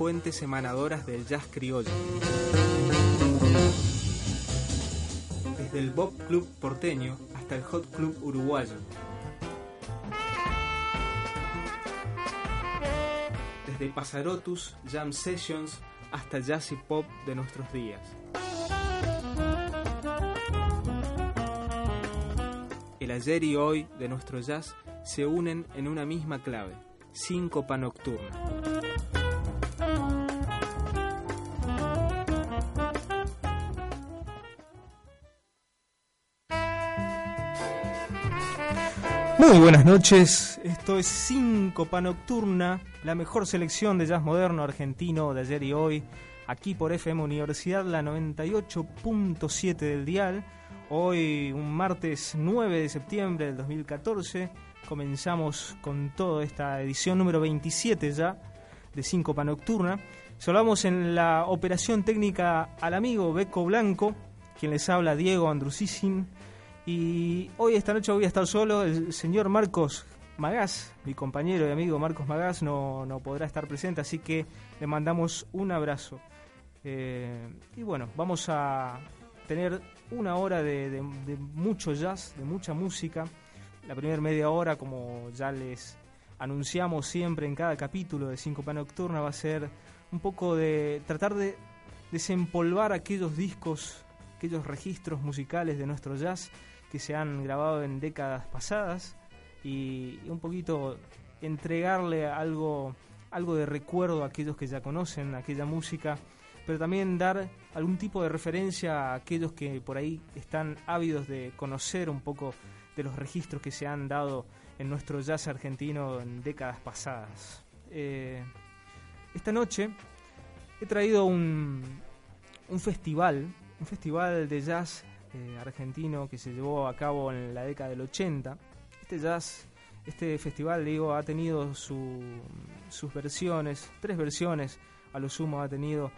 Fuentes emanadoras del jazz criollo. Desde el Bob Club porteño hasta el Hot Club uruguayo. Desde Pasarotus, Jam Sessions hasta jazz y pop de nuestros días. El ayer y hoy de nuestro jazz se unen en una misma clave, síncopa nocturna. Muy buenas noches, esto es Síncopa Nocturna, la mejor selección de jazz moderno argentino de ayer y hoy, aquí por FM Universidad, la 98.7 del dial. Hoy, un martes 9 de septiembre del 2014, comenzamos con toda esta edición número 27 ya de Síncopa Nocturna. Saludamos en la operación técnica al amigo Beco Blanco, quien les habla Diego Andrusíssim y hoy, esta noche, voy a estar solo. El señor Marcos Magás, mi compañero y amigo Marcos Magás, no, podrá estar presente, así que le mandamos un abrazo. Eh, y bueno, vamos a tener una hora de, mucho jazz, de mucha música. La primera media hora, como ya les anunciamos siempre en cada capítulo de Cinco Pan Nocturna, va a ser un poco de tratar de desempolvar aquellos discos, aquellos registros musicales de nuestro jazz que se han grabado en décadas pasadas y un poquito entregarle algo, algo de recuerdo a aquellos que ya conocen aquella música, pero también dar algún tipo de referencia a aquellos que por ahí están ávidos de conocer un poco de los registros que se han dado en nuestro jazz argentino en décadas pasadas. Eh, esta noche he traído un, un festival, un festival de jazz eh, argentino que se llevó a cabo en la década del 80. Este jazz, este festival, digo, ha tenido sus versiones, tres versiones a lo sumo ha tenido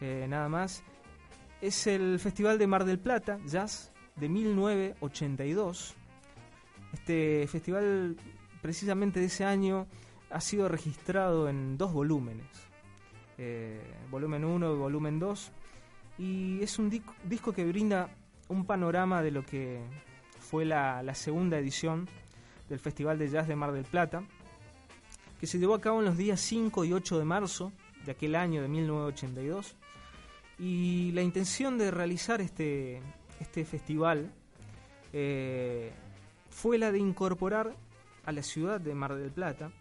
eh, nada más. Es el Festival de Mar del Plata, Jazz, de 1982. Este festival, precisamente de ese año, ha sido registrado en dos volúmenes. Eh, volumen 1 y volumen 2. Y es un disco que brinda un panorama de lo que fue la, segunda edición del Festival de Jazz de Mar del Plata, que se llevó a cabo en los días 5 y 8 de marzo de aquel año de 1982. Y la intención de realizar este, este festival eh, fue la de incorporar a la ciudad de Mar del Plata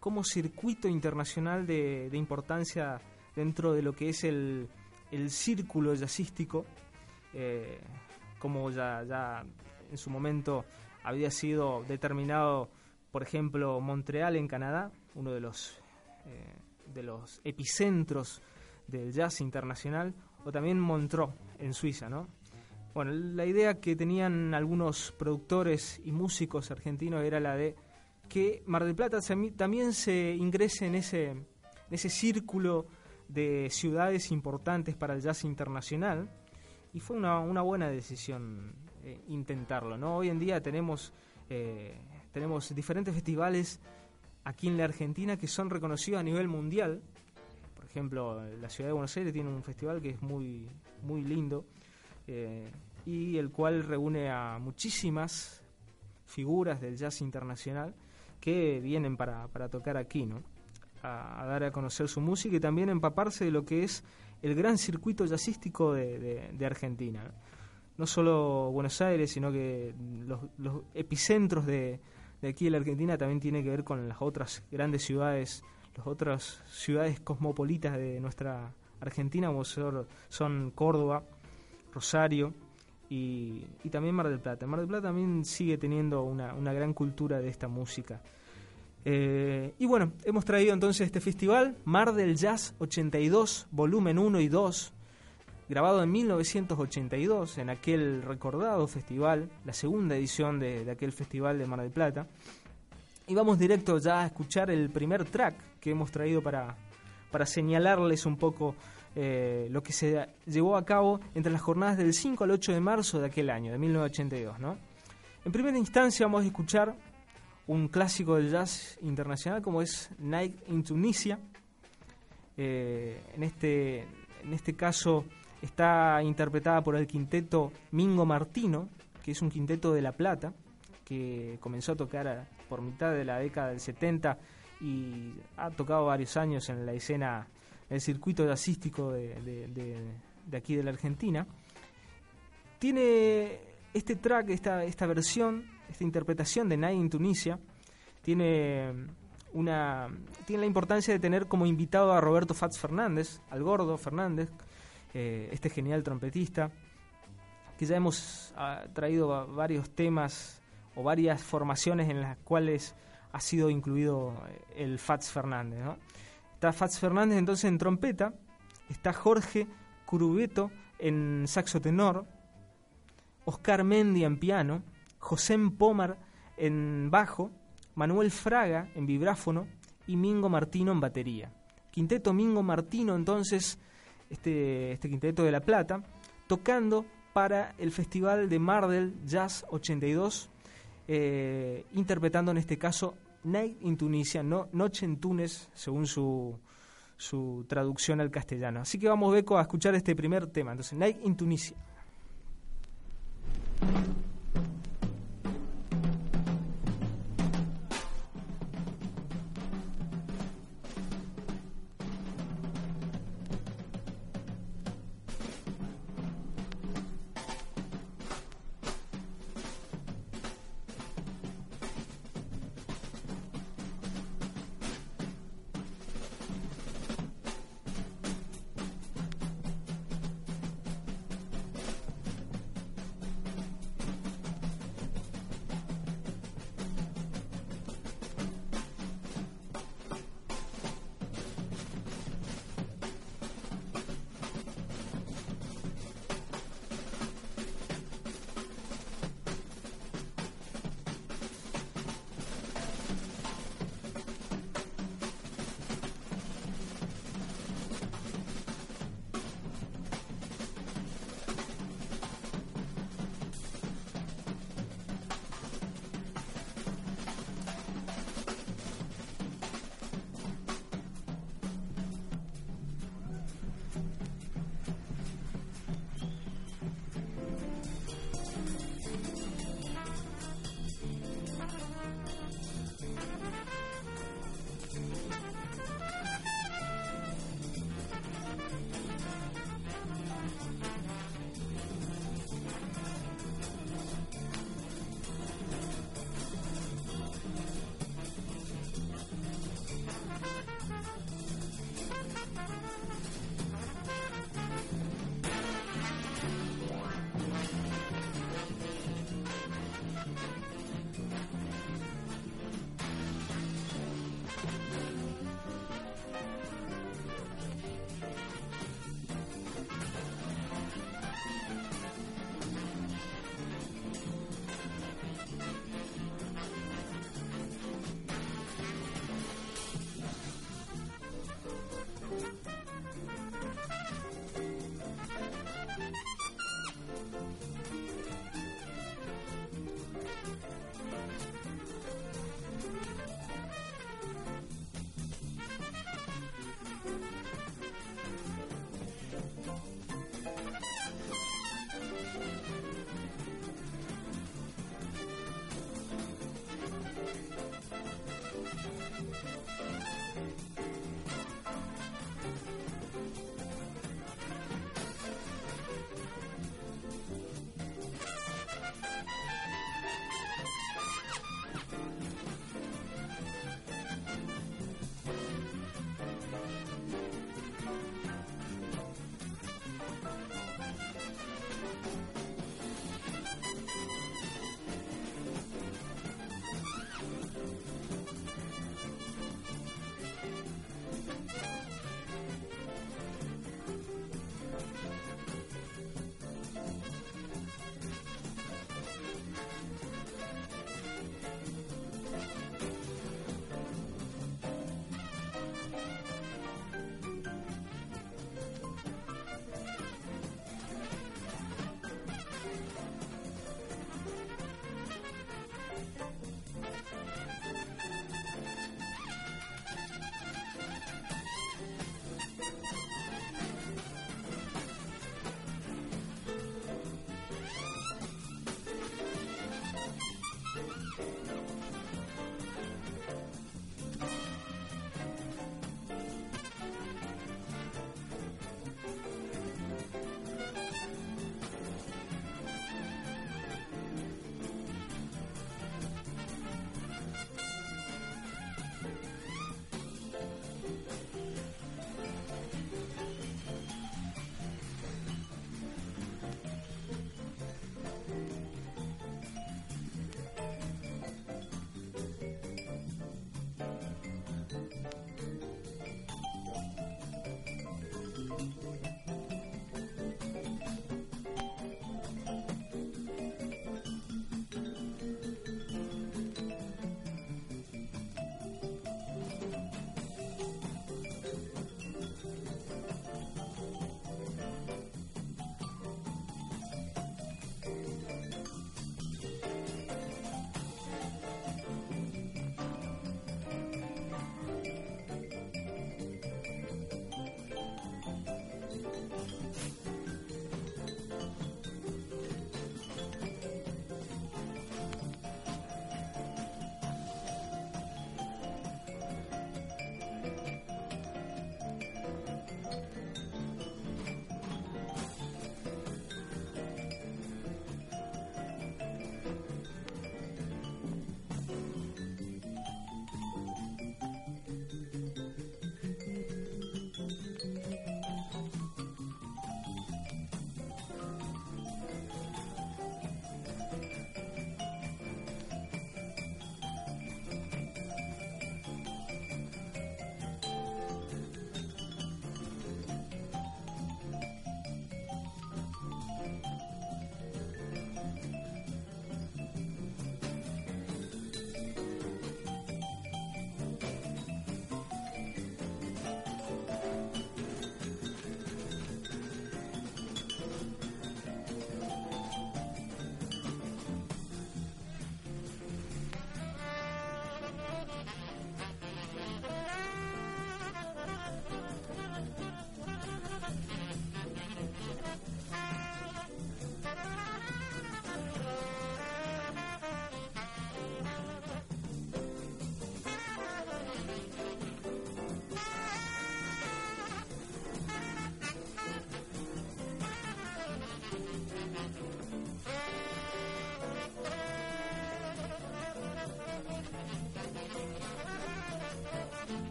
como circuito internacional de, importancia dentro de lo que es el, el círculo jazzístico eh, como ya, ya en su momento había sido determinado, por ejemplo, Montreal en Canadá, uno de los, eh, de los epicentros del jazz internacional, o también Montreux en Suiza, ¿no? Bueno, la idea que tenían algunos productores y músicos argentinos era la de que Mar del Plata también se ingrese en ese, en ese círculo de ciudades importantes para el jazz internacional, y fue una, una buena decisión eh, intentarlo. ¿no? Hoy en día tenemos, eh, tenemos diferentes festivales aquí en la Argentina que son reconocidos a nivel mundial. Por ejemplo, la ciudad de Buenos Aires tiene un festival que es muy, muy lindo eh, y el cual reúne a muchísimas figuras del jazz internacional que vienen para, para tocar aquí, ¿no? A, a, dar a conocer su música y también empaparse de lo que es el gran circuito jazzístico de, Argentina. ¿no? solo Buenos Aires, sino que los, epicentros de, aquí de la Argentina también tiene que ver con las otras grandes ciudades, las otras ciudades cosmopolitas de nuestra Argentina, como son Córdoba, Rosario, y, también Mar del Plata. Mar del Plata también sigue teniendo una, gran cultura de esta música. Eh, y bueno, hemos traído entonces este festival, Mar del Jazz 82, volumen 1 y 2, grabado en 1982 en aquel recordado festival, la segunda edición de, aquel festival de Mar del Plata. Y vamos directo ya a escuchar el primer track que hemos traído para, para señalarles un poco eh, lo que se llevó a cabo entre las jornadas del 5 al 8 de marzo de aquel año, de 1982. ¿no? En primera instancia vamos a escuchar un clásico del jazz internacional como es Night in Tunisia. Eh, en, este, en este caso está interpretada por el quinteto Mingo Martino, que es un quinteto de La Plata, que comenzó a tocar por mitad de la década del 70 y ha tocado varios años en la escena, el circuito jazzístico de, de, aquí de la Argentina. Tiene este track, esta, esta versión, esta interpretación de Night in Tunisia, tiene una tiene la importancia de tener como invitado a Roberto Fats Fernández, al gordo Fernández, eh, este genial trompetista, que ya hemos ah, traído varios temas o varias formaciones en las cuales ha sido incluido eh, el Fats Fernández. Está Fats Fernández entonces en trompeta, está Jorge Curubeto en saxo tenor, Oscar Mendia en piano, José Pomar en bajo, Manuel Fraga en vibráfono y Mingo Martino en batería. Quinteto Mingo Martino entonces, este, este quinteto de La Plata, tocando para el Festival de Mardel Jazz 82 eh, interpretando en este caso Night in Tunisia, no, Noche en Túnez, según su, su traducción al castellano. Así que vamos, Beco, a escuchar este primer tema. Entonces, Night in Tunisia.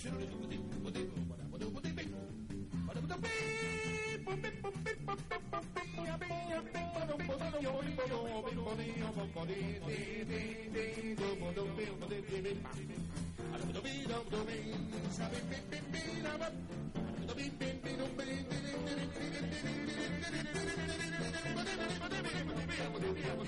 Shoot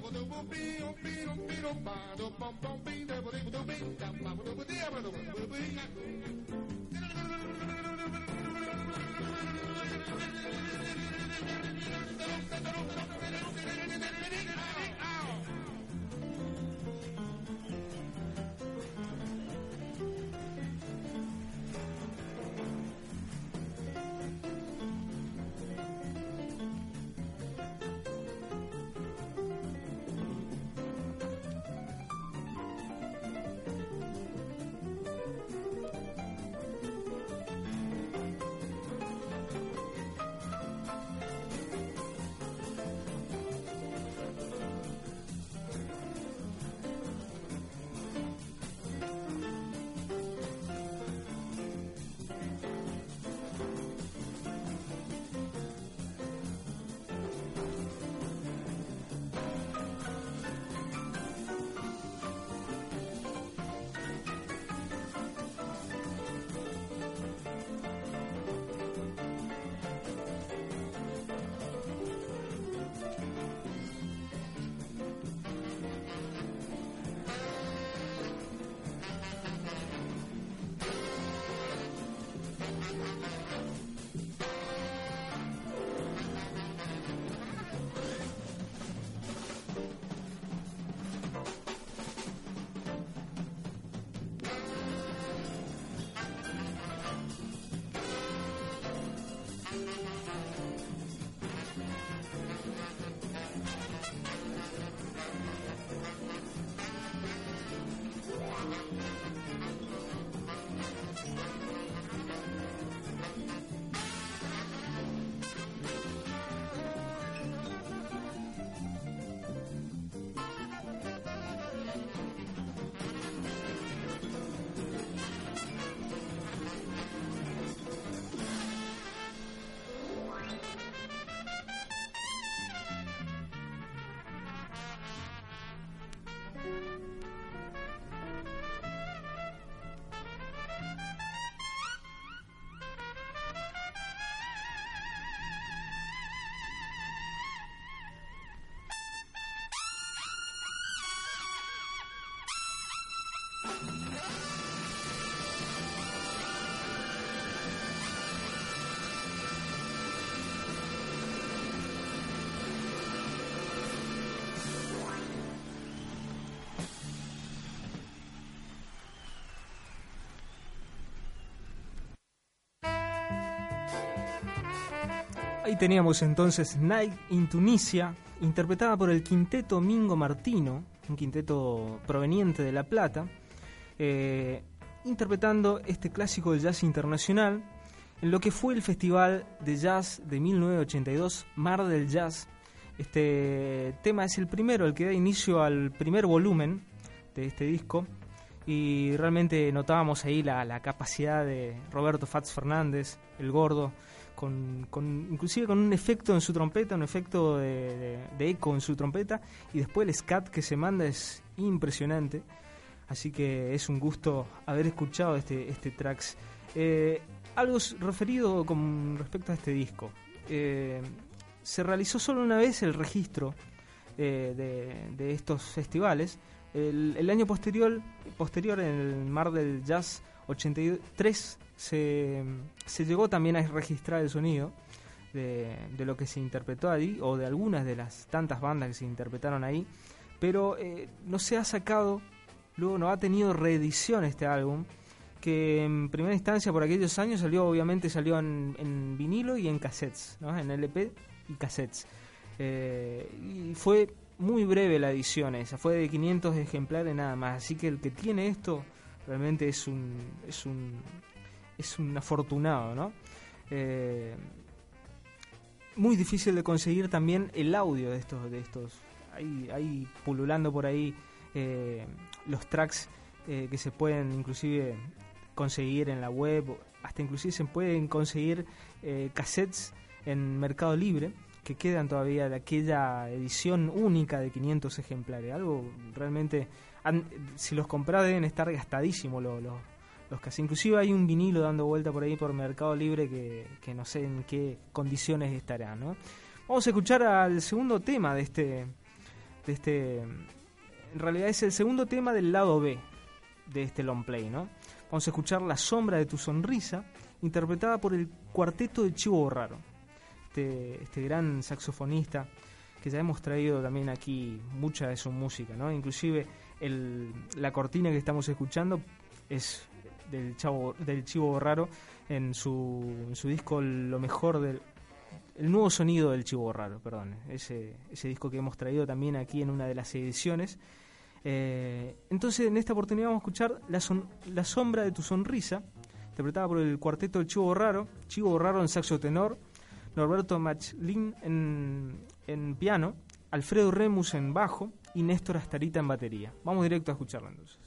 Pero Ahí teníamos entonces Night in Tunisia, interpretada por el quinteto Mingo Martino, un quinteto proveniente de La Plata, eh, interpretando este clásico del jazz internacional en lo que fue el Festival de Jazz de 1982, Mar del Jazz. Este tema es el primero, el que da inicio al primer volumen de este disco y realmente notábamos ahí la, la capacidad de Roberto Fats Fernández, el gordo, con, inclusive con un efecto en su trompeta, un efecto de, eco en su trompeta, y después el scat que se manda es impresionante. Así que es un gusto haber escuchado este, este tracks. Eh, algo referido con respecto a este disco. Eh, se realizó solo una vez el registro eh, de, de, estos festivales. El, año posterior, posterior, en el Mar del Jazz 83, se, se llegó también a registrar el sonido de, de, lo que se interpretó ahí, o de algunas de las tantas bandas que se interpretaron ahí, pero no se ha sacado, luego no ha tenido reedición este álbum, que en primera instancia por aquellos años salió, obviamente salió en, vinilo y en cassettes, ¿no? en LP y cassettes. Eh, y fue muy breve la edición esa, fue de 500 ejemplares nada más, así que el que tiene esto realmente es un, es un es un afortunado, ¿no? Eh, muy difícil de conseguir también el audio de estos, de estos. Hay, pululando por ahí eh, los tracks eh, que se pueden inclusive conseguir en la web hasta inclusive se pueden conseguir eh, cassettes en Mercado Libre que quedan todavía de aquella edición única de 500 ejemplares. Algo realmente, si los compras deben estar gastadísimos los, los, los Inclusive hay un vinilo dando vuelta por ahí por Mercado Libre que, que no sé en qué condiciones estará. ¿no? Vamos a escuchar al segundo tema de este, de este... En realidad es el segundo tema del lado B de este long play, ¿no? Vamos a escuchar La sombra de tu sonrisa, interpretada por el cuarteto de Chivo Borraro este, este, gran saxofonista que ya hemos traído también aquí mucha de su música, ¿no? Inclusive el, la cortina que estamos escuchando es del Chavo, del Chivo Borraro en su, en su disco Lo mejor del el nuevo sonido del Chivo Borraro, perdón, ese, disco que hemos traído también aquí en una de las ediciones. Eh, entonces en esta oportunidad vamos a escuchar la, la sombra de tu sonrisa, interpretada por el cuarteto del Chivo Borraro, Chivo Borraro en saxo tenor, Norberto Machlin en, en piano, Alfredo Remus en bajo y Néstor Astarita en batería. Vamos directo a escucharlo entonces.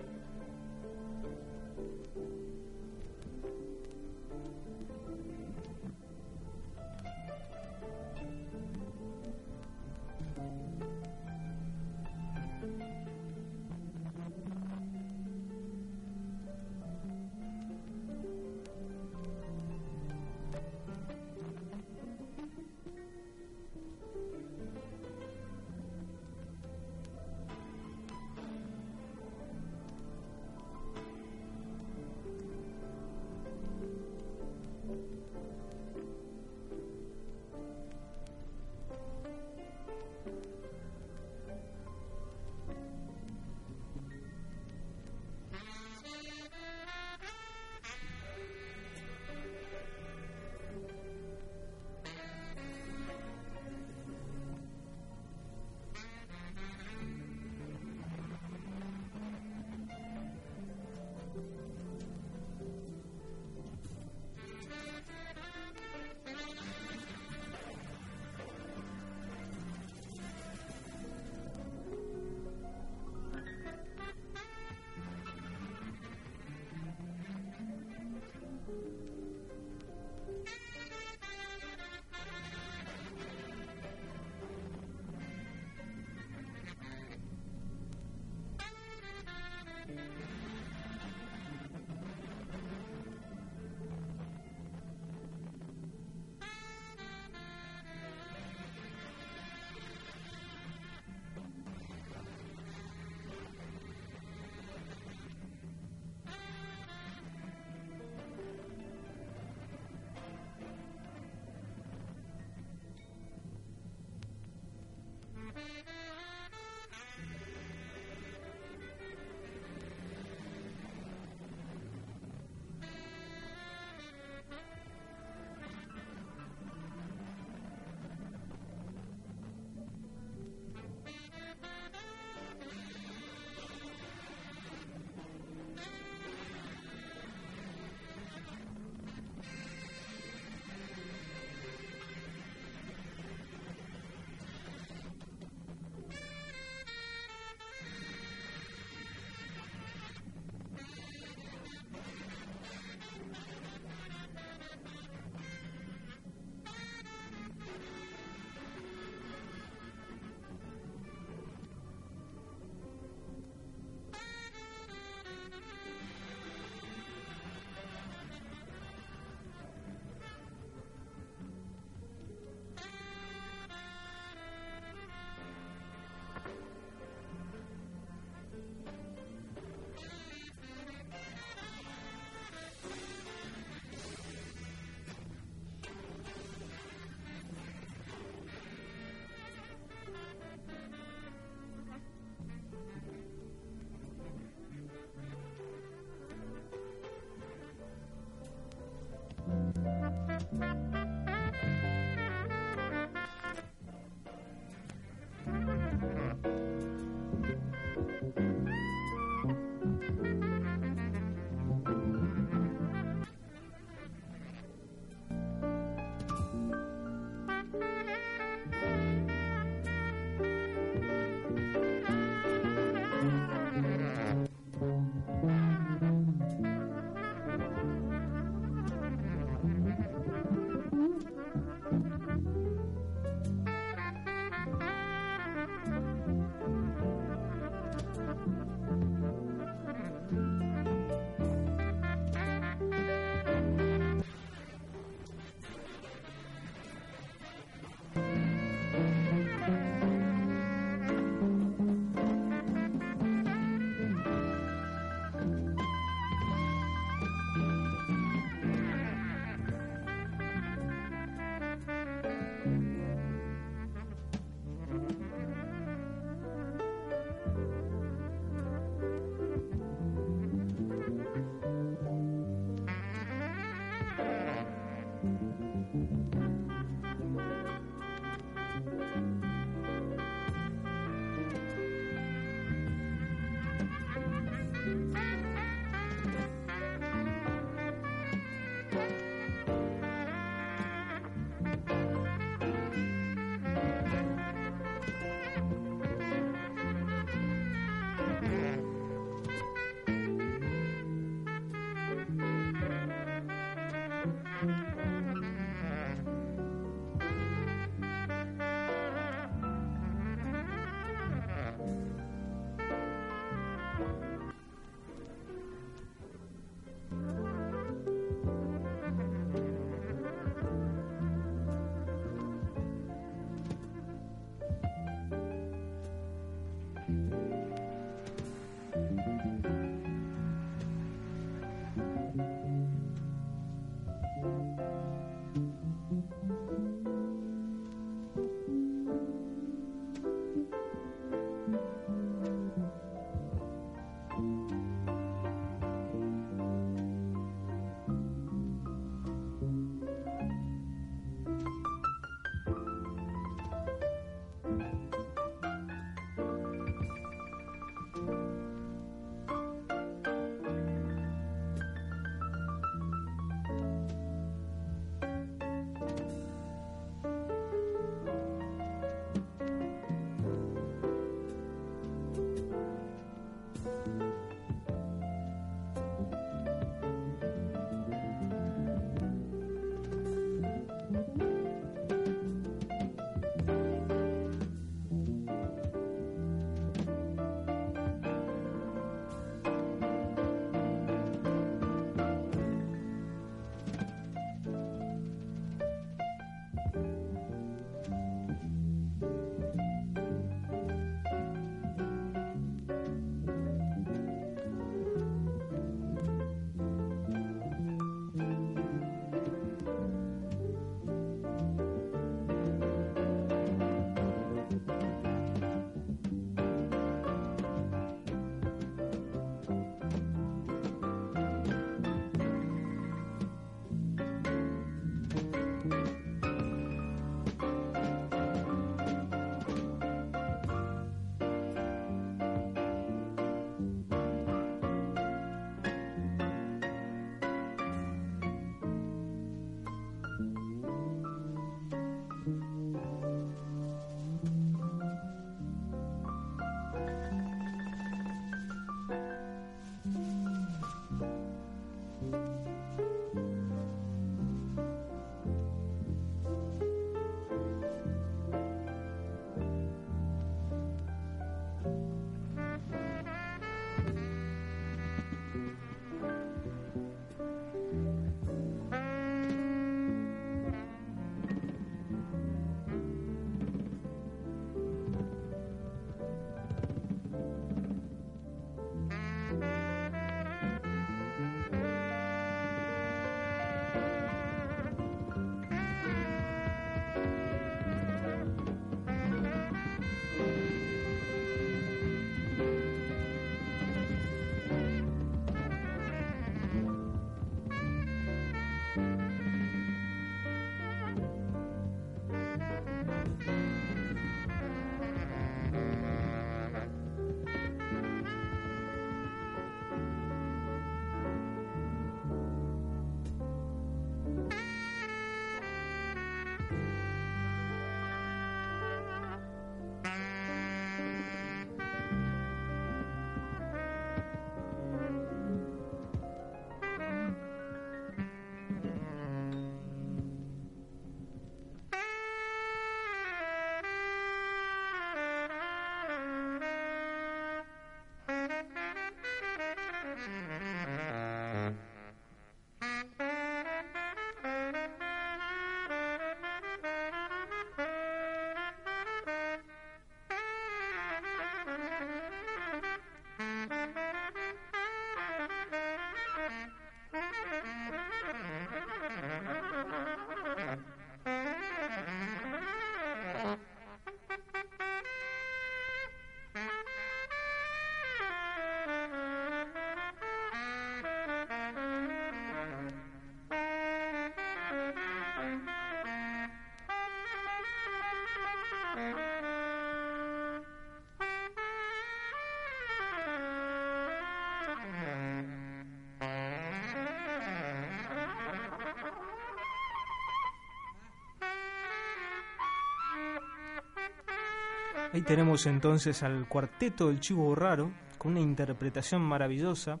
Ahí tenemos entonces al cuarteto del Chivo Raro, con una interpretación maravillosa.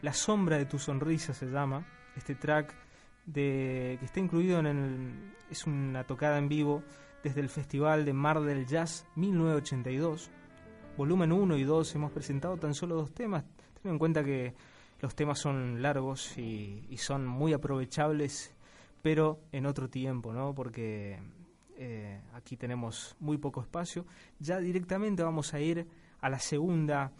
La sombra de tu sonrisa se llama, este track de, que está incluido en el... es una tocada en vivo desde el Festival de Mar del Jazz 1982. Volumen 1 y 2 hemos presentado tan solo dos temas. Ten en cuenta que los temas son largos y, y son muy aprovechables, pero en otro tiempo, ¿no? Porque eh, aquí tenemos muy poco espacio. Ya directamente vamos a ir a la segunda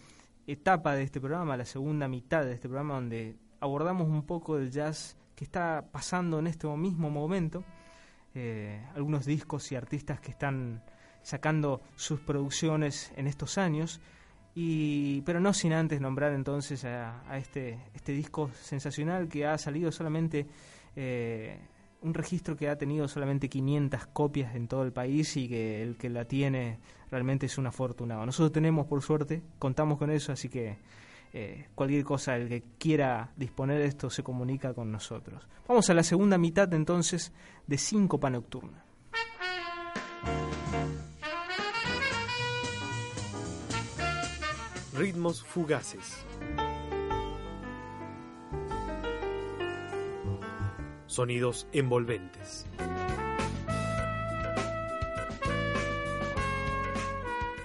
etapa de este programa, a la segunda mitad de este programa, donde abordamos un poco del jazz que está pasando en este mismo momento. Eh, algunos discos y artistas que están sacando sus producciones en estos años. Y, pero no sin antes nombrar entonces a, este, este disco sensacional que ha salido solamente eh, un registro que ha tenido solamente 500 copias en todo el país y que el que la tiene realmente es un afortunado. Nosotros tenemos, por suerte, contamos con eso, así que eh, cualquier cosa, el que quiera disponer de esto se comunica con nosotros. Vamos a la segunda mitad entonces de Síncopa Nocturna. Ritmos fugaces. Sonidos envolventes.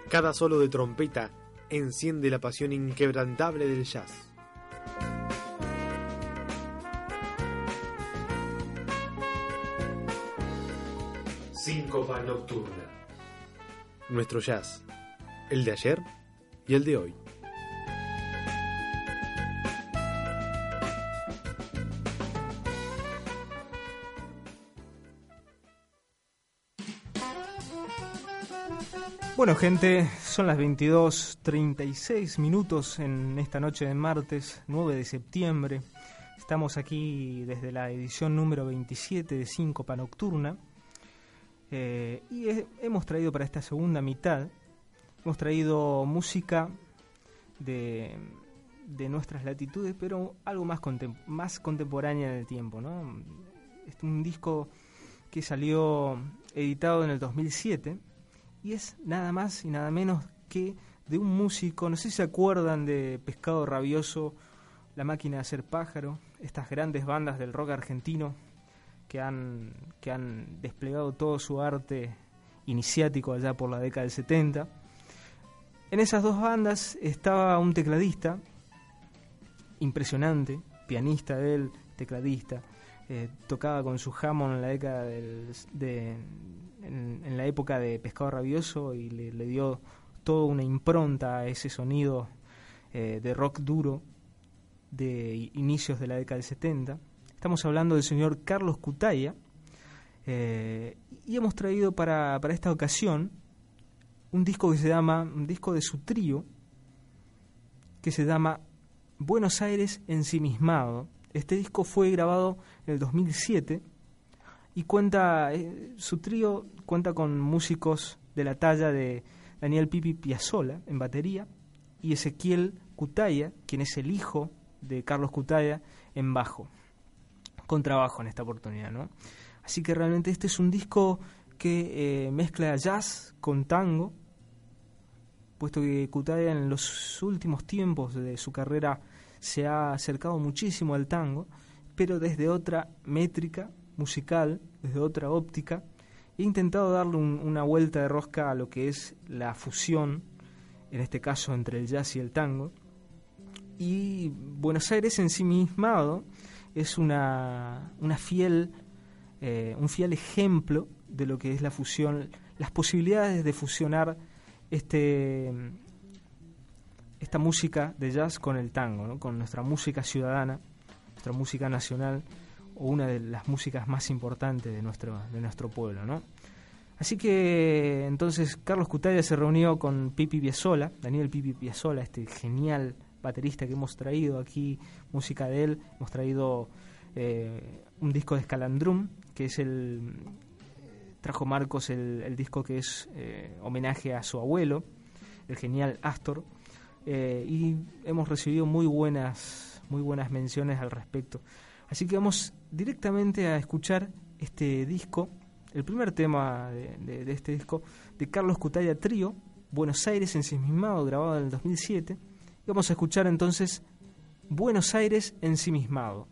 Cada solo de trompeta enciende la pasión inquebrantable del jazz. Síncopa nocturna. Nuestro jazz, el de ayer y el de hoy. Bueno, gente, son las 22.36 minutos en esta noche de martes 9 de septiembre. Estamos aquí desde la edición número 27 de Síncopa Nocturna. Eh, y hemos traído para esta segunda mitad, hemos traído música de, de nuestras latitudes, pero algo más, más contemporánea en el tiempo. ¿no? Es un disco que salió editado en el 2007 y es nada más y nada menos que de un músico, no sé si se acuerdan de Pescado Rabioso, La Máquina de Hacer Pájaro, estas grandes bandas del rock argentino que han, que han desplegado todo su arte iniciático allá por la década del 70. En esas dos bandas estaba un tecladista impresionante, pianista él, tecladista, eh, tocaba con su Hammond en la década del, de, en, la época de Pescado Rabioso y le, dio toda una impronta a ese sonido eh, de rock duro de inicios de la década del 70. Estamos hablando del señor Carlos Cutaya eh, y hemos traído para, para esta ocasión un disco que se llama, un disco de su trío, que se llama Buenos Aires ensimismado. Este disco fue grabado en el 2007 y cuenta, eh, su trío cuenta con músicos de la talla de Daniel Pipi Piazzola en batería y Ezequiel Cutaya, quien es el hijo de Carlos Cutaya, en bajo, con trabajo en esta oportunidad. ¿no? Así que realmente este es un disco que eh, mezcla jazz con tango, puesto que Cutaya en los últimos tiempos de su carrera se ha acercado muchísimo al tango, pero desde otra métrica musical, desde otra óptica. He intentado darle una vuelta de rosca a lo que es la fusión, en este caso entre el jazz y el tango. Y Buenos Aires en sí mismado es una, una fiel, eh, un fiel ejemplo de lo que es la fusión, las posibilidades de fusionar este, esta música de jazz con el tango, con nuestra música ciudadana, nuestra música nacional una de las músicas más importantes de nuestro, de nuestro pueblo, ¿no? Así que entonces Carlos Cutaya se reunió con Pipi Piazzola, Daniel Pipi Piazzola, este genial baterista que hemos traído aquí, música de él, hemos traído eh, un disco de Scalandrum, que es el trajo Marcos el, disco que es eh, homenaje a su abuelo, el genial Astor, eh, y hemos recibido muy buenas, muy buenas menciones al respecto. Así que vamos directamente a escuchar este disco, el primer tema de, este disco de Carlos Cutaya Trío, Buenos Aires ensimismado, grabado en el 2007. Y vamos a escuchar entonces Buenos Aires ensimismado.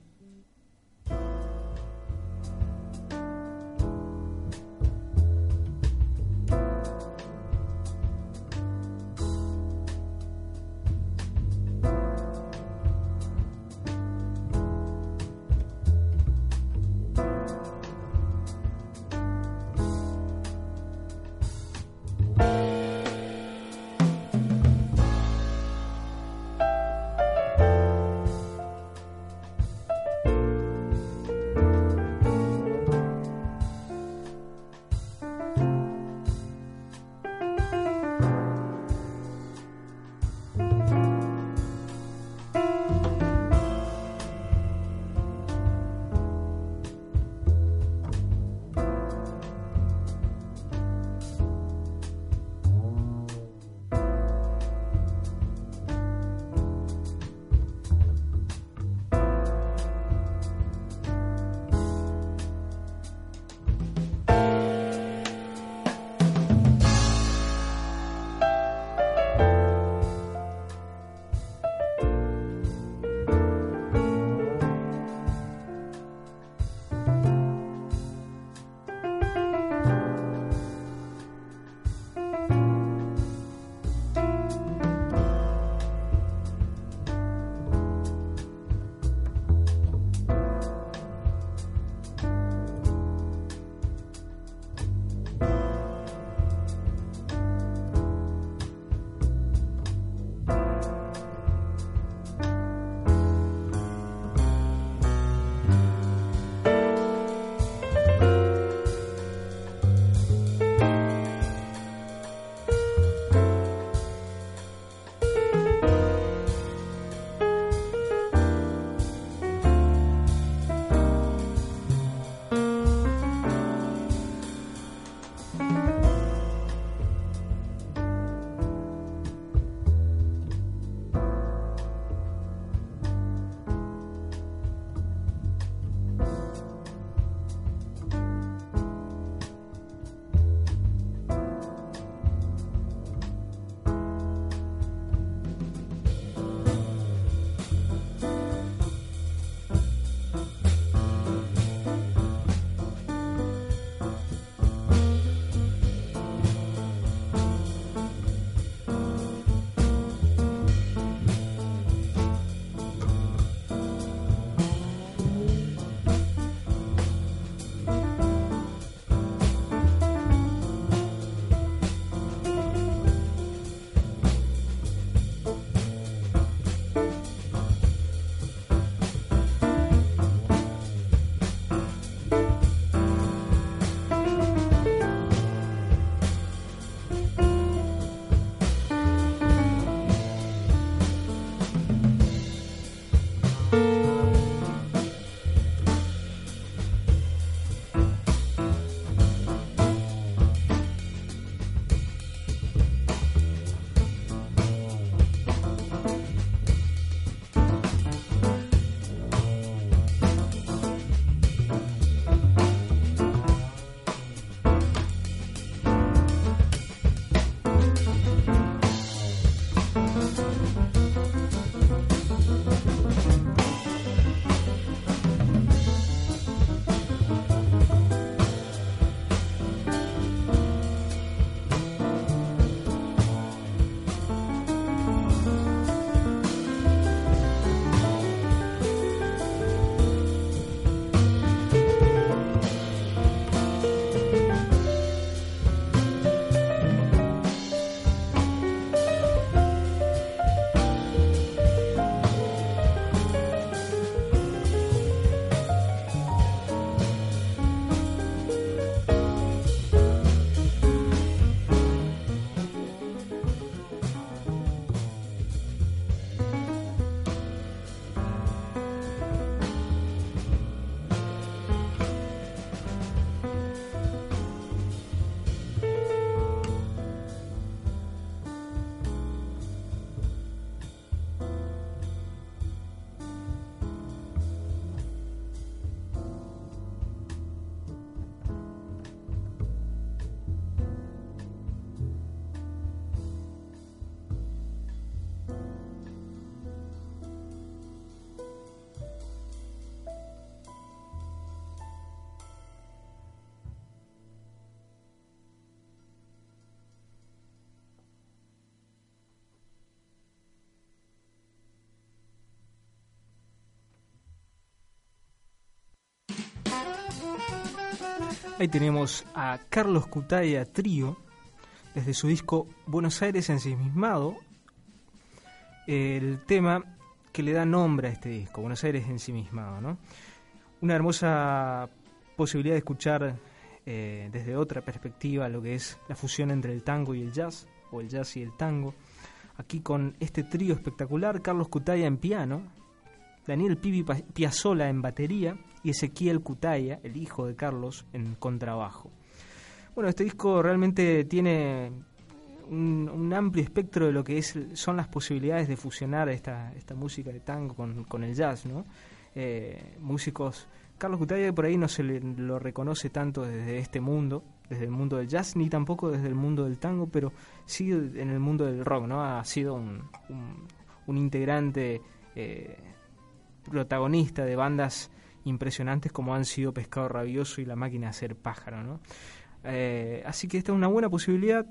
Ahí tenemos a Carlos Cutaya Trío, desde su disco Buenos Aires ensimismado, el tema que le da nombre a este disco, Buenos Aires ensimismado, ¿no? Una hermosa posibilidad de escuchar eh, desde otra perspectiva lo que es la fusión entre el tango y el jazz, o el jazz y el tango. Aquí con este trío espectacular, Carlos Cutaya en piano, Daniel Pibi Piazzola en batería y Ezequiel Cutaya, el hijo de Carlos, en contrabajo. Bueno, este disco realmente tiene un, amplio espectro de lo que son las posibilidades de fusionar esta, esta música de tango con, el jazz, ¿no? Eh, músicos, Carlos Cutaya por ahí no se le, lo reconoce tanto desde este mundo, desde el mundo del jazz, ni tampoco desde el mundo del tango, pero sí en el mundo del rock, ¿no? Ha sido un, un, integrante eh, protagonista de bandas impresionantes como han sido Pescado Rabioso y La Máquina de Hacer Pájaro. ¿no? Eh, así que esta es una buena posibilidad.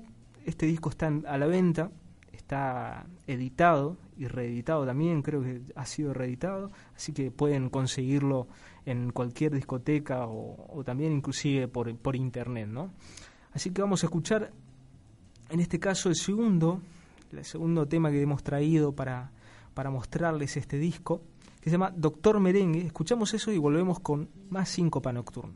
Este disco está a la venta, está editado y reeditado también, creo que ha sido reeditado, así que pueden conseguirlo en cualquier discoteca o, también inclusive por, por internet. ¿no? Así que vamos a escuchar en este caso el segundo, el segundo tema que hemos traído para, para mostrarles este disco se llama Doctor Merengue. Escuchamos eso y volvemos con más síncopa nocturna.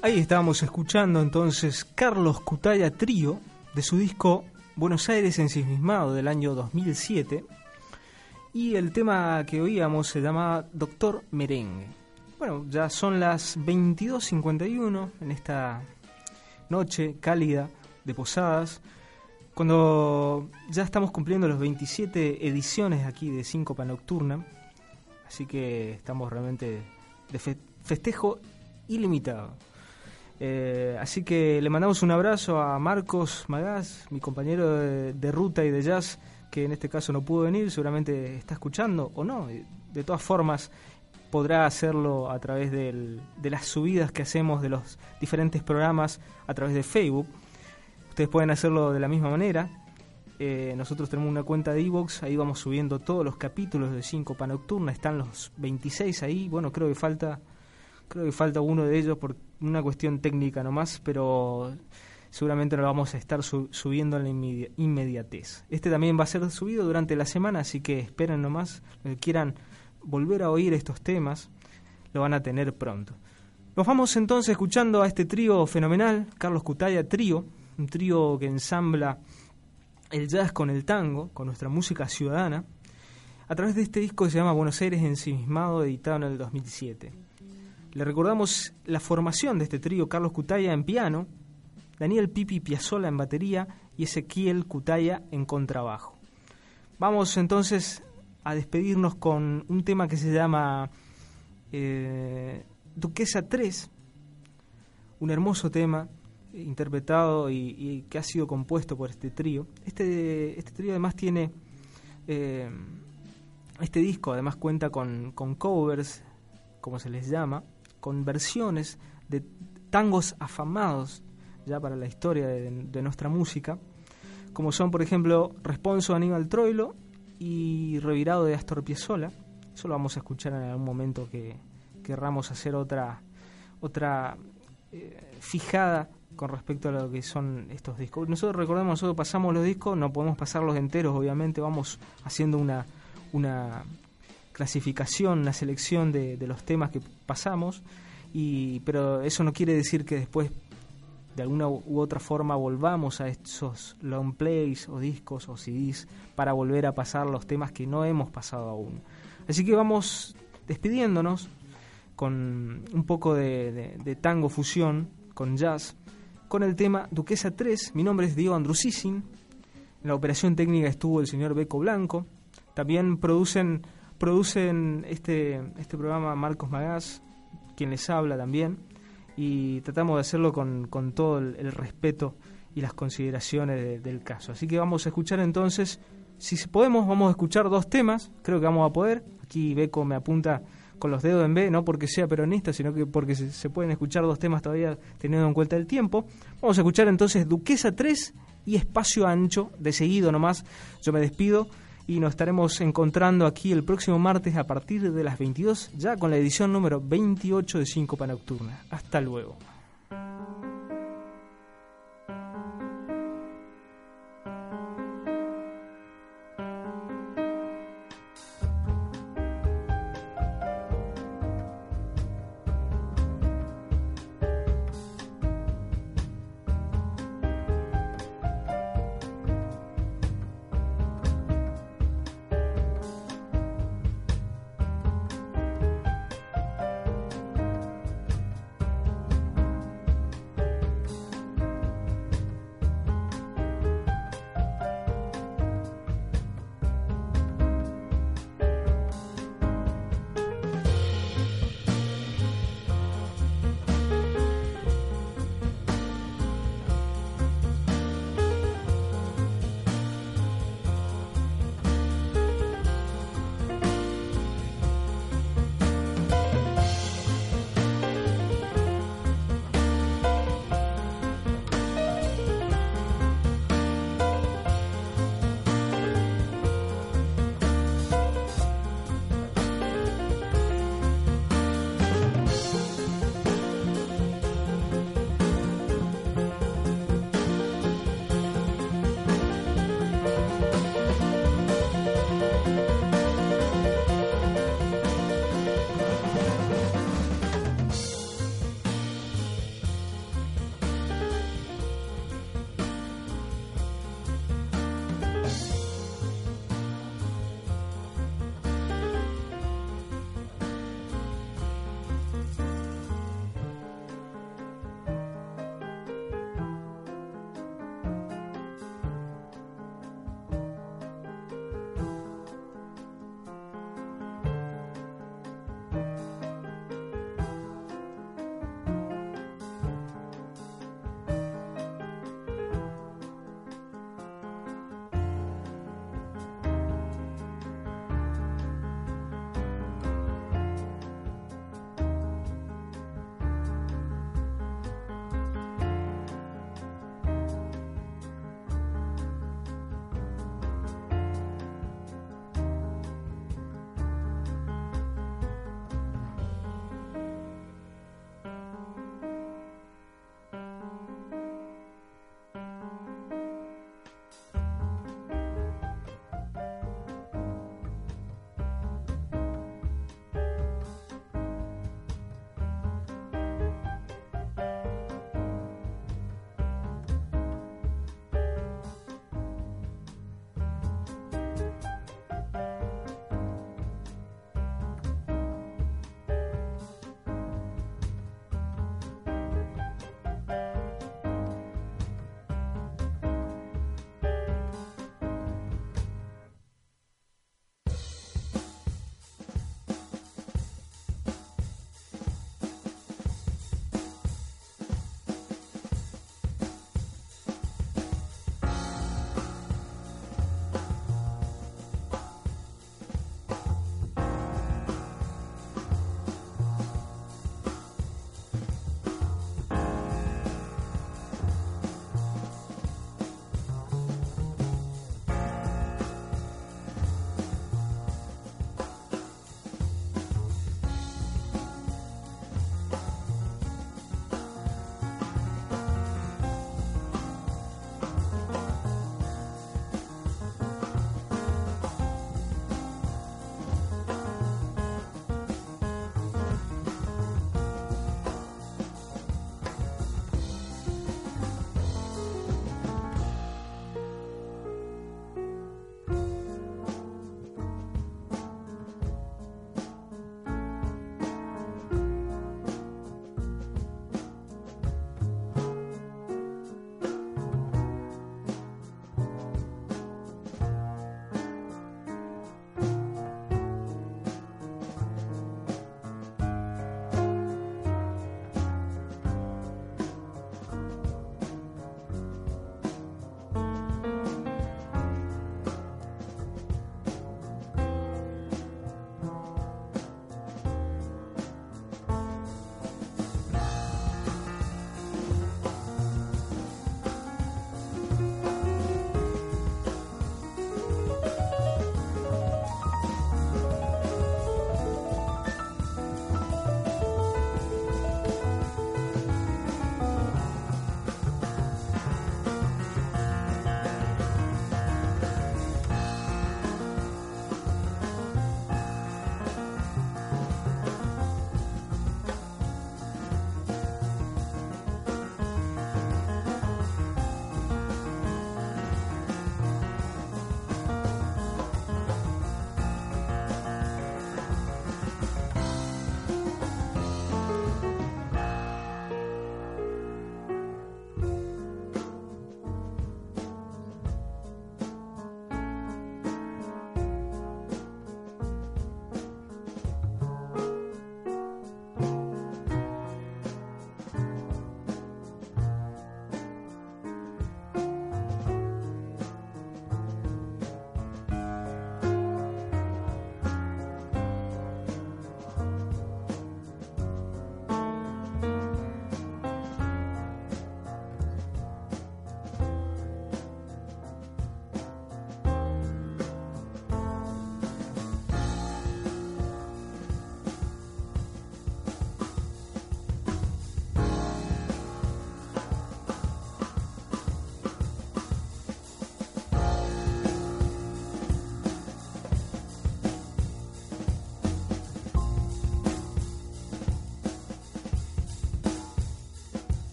Ahí estábamos escuchando entonces Carlos Cutaya Trío de su disco Buenos Aires ensimismado del año 2007 y el tema que oíamos se llama Doctor Merengue. Bueno, ya son las 22.51 en esta noche cálida de Posadas, cuando ya estamos cumpliendo las 27 ediciones aquí de Síncopa Nocturna, así que estamos realmente de festejo ilimitado. Eh, así que le mandamos un abrazo a Marcos Magás, mi compañero de, ruta y de jazz, que en este caso no pudo venir, seguramente está escuchando o no. De todas formas, podrá hacerlo a través de las subidas que hacemos de los diferentes programas a través de Facebook. Ustedes pueden hacerlo de la misma manera. Eh, nosotros tenemos una cuenta de Evox, ahí vamos subiendo todos los capítulos de Síncopa Nocturna, están los 26 ahí. Bueno, creo que falta creo que falta uno de ellos por una cuestión técnica nomás, pero seguramente lo vamos a estar subiendo en la inmediatez. Este también va a ser subido durante la semana, así que esperen nomás, que quieran volver a oír estos temas, lo van a tener pronto. Nos vamos entonces escuchando a este trío fenomenal, Carlos Cutaya Trío, un trío que ensambla el jazz con el tango, con nuestra música ciudadana, a través de este disco que se llama Buenos Aires ensimismado, editado en el 2007. Le recordamos la formación de este trío, Carlos Cutaya en piano, Daniel Pipi Piazzola en batería y Ezequiel Cutaya en contrabajo. Vamos entonces a despedirnos con un tema que se llama eh, Duquesa 3, un hermoso tema interpretado y, que ha sido compuesto por este trío. Este, este trío además tiene, eh, este disco además cuenta con, con covers, como se les llama, con versiones de tangos afamados ya para la historia de, nuestra música, como son por ejemplo Responso de Aníbal Troilo y Revirado de Astor Piazzolla. Eso lo vamos a escuchar en algún momento que querramos hacer otra otra eh, fijada con respecto a lo que son estos discos. Nosotros recordemos, nosotros pasamos los discos, no podemos pasarlos enteros, obviamente, vamos haciendo una, una clasificación, una selección de, los temas que pasamos, y, pero eso no quiere decir que después de alguna u otra forma volvamos a esos long plays o discos o CDs para volver a pasar los temas que no hemos pasado aún. Así que vamos despidiéndonos con un poco de, tango fusión, con jazz, con el tema Duquesa 3. Mi nombre es Diego Andrusisin. En la operación técnica estuvo el señor Beco Blanco. También producen Producen este, este programa Marcos Magás, quien les habla también, y tratamos de hacerlo con, con todo el, respeto y las consideraciones del caso. Así que vamos a escuchar entonces, si podemos, vamos a escuchar dos temas, creo que vamos a poder. Aquí Beco me apunta con los dedos en B, no porque sea peronista, sino que porque se, se, pueden escuchar dos temas todavía teniendo en cuenta el tiempo. Vamos a escuchar entonces Duquesa 3 y Espacio Ancho, de seguido nomás. Yo me despido y nos estaremos encontrando aquí el próximo martes a partir de las 22, ya con la edición número 28 de Cinco para Nocturna. Hasta luego.